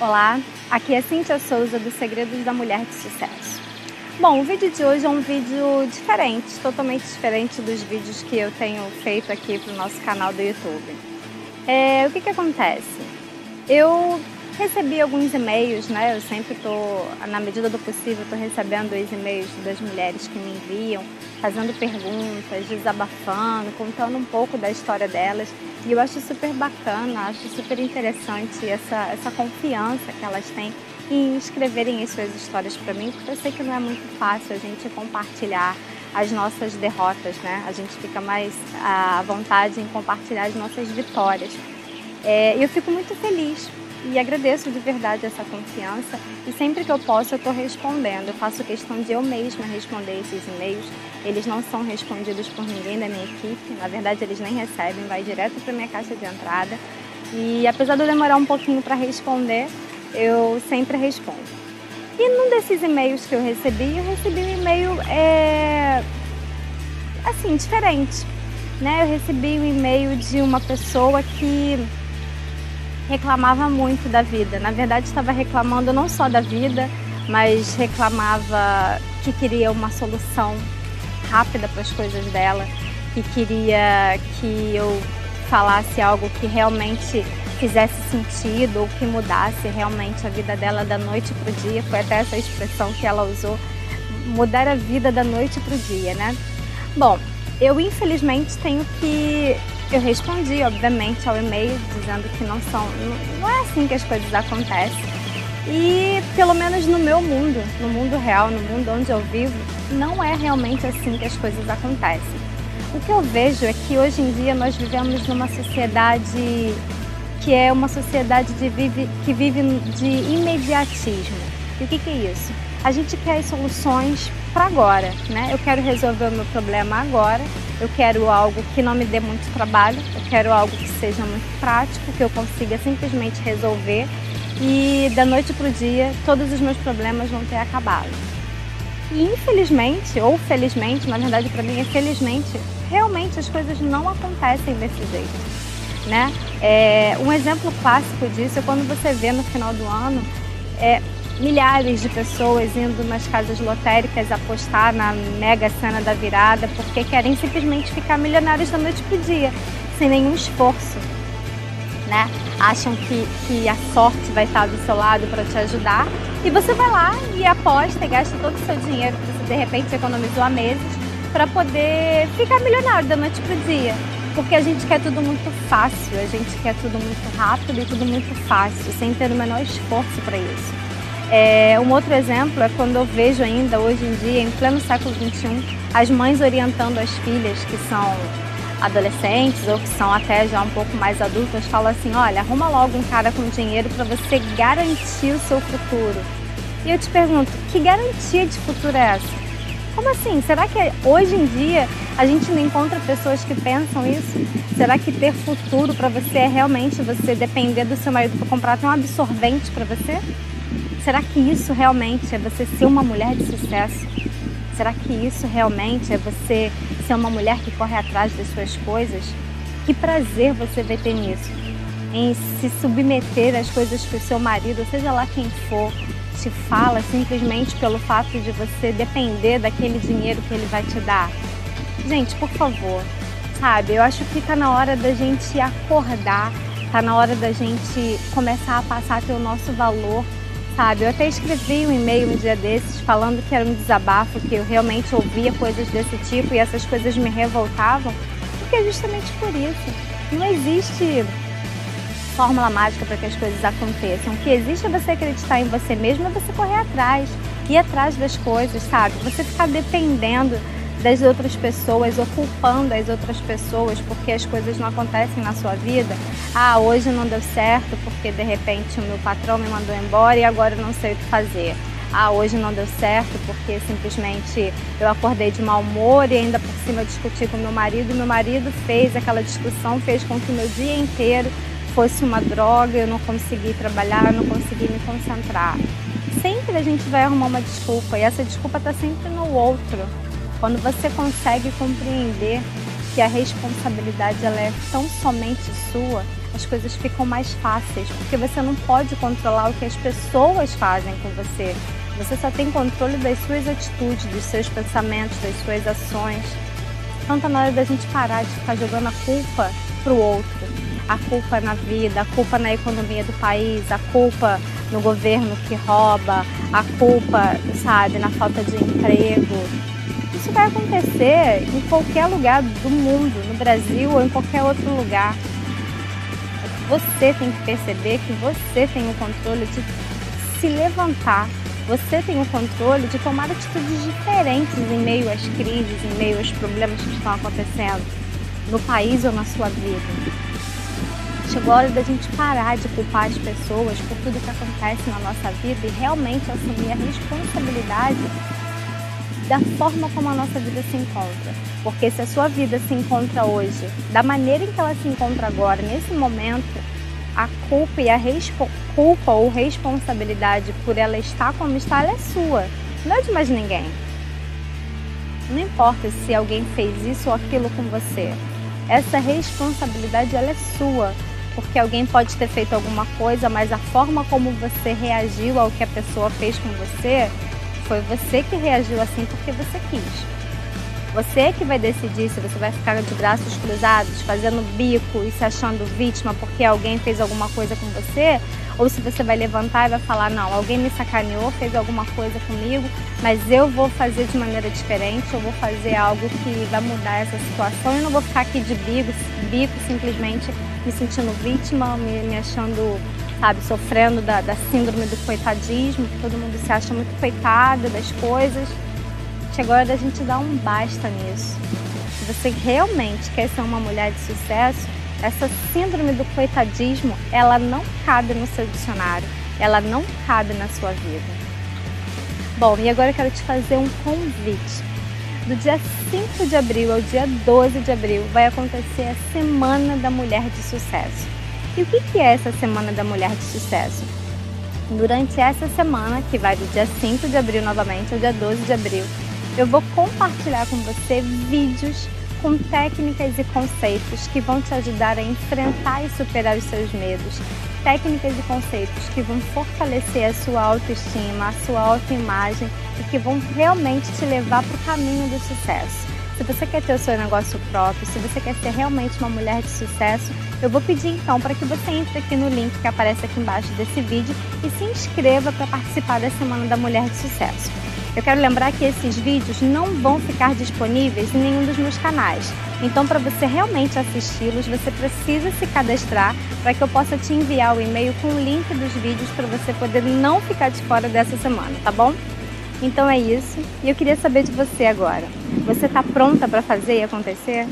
Olá, aqui é Cintia Souza do Segredos da Mulher de Sucesso. Bom, o vídeo de hoje é um vídeo diferente, totalmente diferente dos vídeos que eu tenho feito aqui para o nosso canal do YouTube. É, o que, que acontece? Eu recebi alguns e-mails, né? Eu sempre estou, na medida do possível, estou recebendo os e-mails das mulheres que me enviam, fazendo perguntas, desabafando, contando um pouco da história delas. E eu acho super bacana, acho super interessante essa, essa confiança que elas têm em escreverem as suas histórias para mim, porque eu sei que não é muito fácil a gente compartilhar as nossas derrotas, né? A gente fica mais à vontade em compartilhar as nossas vitórias. É, eu fico muito feliz e agradeço de verdade essa confiança e sempre que eu posso eu estou respondendo. Eu faço questão de eu mesma responder esses e-mails. Eles não são respondidos por ninguém da minha equipe, na verdade eles nem recebem, vai direto para minha caixa de entrada. E apesar de eu demorar um pouquinho para responder, eu sempre respondo. E num desses e-mails que eu recebi, eu recebi um e-mail é, assim diferente, né? Eu recebi um e-mail de uma pessoa que reclamava muito da vida. Na verdade, estava reclamando não só da vida, mas reclamava que queria uma solução rápida para as coisas dela, que queria que eu falasse algo que realmente fizesse sentido ou que mudasse realmente a vida dela da noite para o dia. Foi até essa expressão que ela usou, mudar a vida da noite para o dia, né? Bom, eu infelizmente tenho que eu respondi, obviamente, ao e-mail dizendo que não são, não é assim que as coisas acontecem. E pelo menos no meu mundo, no mundo real, no mundo onde eu vivo, não é realmente assim que as coisas acontecem. O que eu vejo é que hoje em dia nós vivemos numa sociedade que é uma sociedade de vive, que vive de imediatismo. E o que, que é isso? A gente quer soluções para agora, né? Eu quero resolver o meu problema agora, eu quero algo que não me dê muito trabalho, eu quero algo que seja muito prático, que eu consiga simplesmente resolver e da noite para o dia todos os meus problemas vão ter acabado. E infelizmente, ou felizmente, na verdade para mim é felizmente, realmente as coisas não acontecem desse jeito. Né? É, um exemplo clássico disso é quando você vê no final do ano é, milhares de pessoas indo nas casas lotéricas apostar na mega cena da virada porque querem simplesmente ficar milionários da noite pro dia, sem nenhum esforço. Né? Acham que, que a sorte vai estar do seu lado para te ajudar e você vai lá e aposta e gasta todo o seu dinheiro que você de repente economizou há meses para poder ficar milionário da noite pro dia. Porque a gente quer tudo muito fácil, a gente quer tudo muito rápido e tudo muito fácil, sem ter o menor esforço para isso. É, um outro exemplo é quando eu vejo ainda hoje em dia, em pleno século XXI, as mães orientando as filhas que são adolescentes ou que são até já um pouco mais adultas, falam assim, olha, arruma logo um cara com dinheiro para você garantir o seu futuro. E eu te pergunto, que garantia de futuro é essa? Como assim? Será que hoje em dia a gente não encontra pessoas que pensam isso? Será que ter futuro para você é realmente você depender do seu marido para comprar até um absorvente para você? Será que isso realmente é você ser uma mulher de sucesso? Será que isso realmente é você ser uma mulher que corre atrás das suas coisas? Que prazer você vai ter nisso? Em se submeter às coisas que o seu marido, seja lá quem for, te fala simplesmente pelo fato de você depender daquele dinheiro que ele vai te dar? Gente, por favor, sabe? Eu acho que tá na hora da gente acordar, tá na hora da gente começar a passar a ter o nosso valor sabe? Eu até escrevi um e-mail um dia desses falando que era um desabafo, que eu realmente ouvia coisas desse tipo e essas coisas me revoltavam, porque é justamente por isso. Não existe fórmula mágica para que as coisas aconteçam. O que existe é você acreditar em você mesmo, é você correr atrás, ir atrás das coisas, sabe? Você ficar dependendo das outras pessoas ou culpando as outras pessoas porque as coisas não acontecem na sua vida. Ah, hoje não deu certo porque de repente o meu patrão me mandou embora e agora eu não sei o que fazer. Ah, hoje não deu certo porque simplesmente eu acordei de mau humor e ainda por cima discuti com meu marido meu marido fez aquela discussão, fez com que meu dia inteiro fosse uma droga, eu não consegui trabalhar, eu não consegui me concentrar. Sempre a gente vai arrumar uma desculpa e essa desculpa está sempre no outro. Quando você consegue compreender que a responsabilidade ela é tão somente sua, as coisas ficam mais fáceis, porque você não pode controlar o que as pessoas fazem com você. Você só tem controle das suas atitudes, dos seus pensamentos, das suas ações. Então está na hora da gente parar de ficar jogando a culpa para o outro. A culpa na vida, a culpa na economia do país, a culpa no governo que rouba, a culpa, sabe, na falta de emprego. Isso vai acontecer em qualquer lugar do mundo, no Brasil ou em qualquer outro lugar. Você tem que perceber que você tem o controle de se levantar. Você tem o controle de tomar atitudes diferentes em meio às crises, em meio aos problemas que estão acontecendo no país ou na sua vida. Chegou a hora da gente parar de culpar as pessoas por tudo que acontece na nossa vida e realmente assumir a responsabilidade da forma como a nossa vida se encontra. Porque se a sua vida se encontra hoje, da maneira em que ela se encontra agora, nesse momento, a culpa e a culpa ou responsabilidade por ela estar como está, ela é sua, não é de mais ninguém. Não importa se alguém fez isso ou aquilo com você. Essa responsabilidade ela é sua, porque alguém pode ter feito alguma coisa, mas a forma como você reagiu ao que a pessoa fez com você, foi você que reagiu assim porque você quis. Você que vai decidir se você vai ficar de braços cruzados, fazendo bico e se achando vítima porque alguém fez alguma coisa com você, ou se você vai levantar e vai falar: não, alguém me sacaneou, fez alguma coisa comigo, mas eu vou fazer de maneira diferente, eu vou fazer algo que vai mudar essa situação e não vou ficar aqui de bico, bico simplesmente me sentindo vítima, me, me achando, sabe, sofrendo da, da síndrome do coitadismo, que todo mundo se acha muito coitado das coisas chegou a hora da gente dar um basta nisso. Se você realmente quer ser uma mulher de sucesso, essa síndrome do coitadismo, ela não cabe no seu dicionário, ela não cabe na sua vida. Bom, e agora eu quero te fazer um convite. Do dia 5 de abril ao dia 12 de abril vai acontecer a Semana da Mulher de Sucesso. E o que é essa Semana da Mulher de Sucesso? Durante essa semana, que vai do dia 5 de abril novamente ao dia 12 de abril, eu vou compartilhar com você vídeos com técnicas e conceitos que vão te ajudar a enfrentar e superar os seus medos. Técnicas e conceitos que vão fortalecer a sua autoestima, a sua autoimagem e que vão realmente te levar para o caminho do sucesso. Se você quer ter o seu negócio próprio, se você quer ser realmente uma mulher de sucesso, eu vou pedir então para que você entre aqui no link que aparece aqui embaixo desse vídeo e se inscreva para participar da Semana da Mulher de Sucesso. Eu quero lembrar que esses vídeos não vão ficar disponíveis em nenhum dos meus canais. Então, para você realmente assisti-los, você precisa se cadastrar para que eu possa te enviar o e-mail com o link dos vídeos para você poder não ficar de fora dessa semana, tá bom? Então é isso. E eu queria saber de você agora. Você está pronta para fazer e acontecer?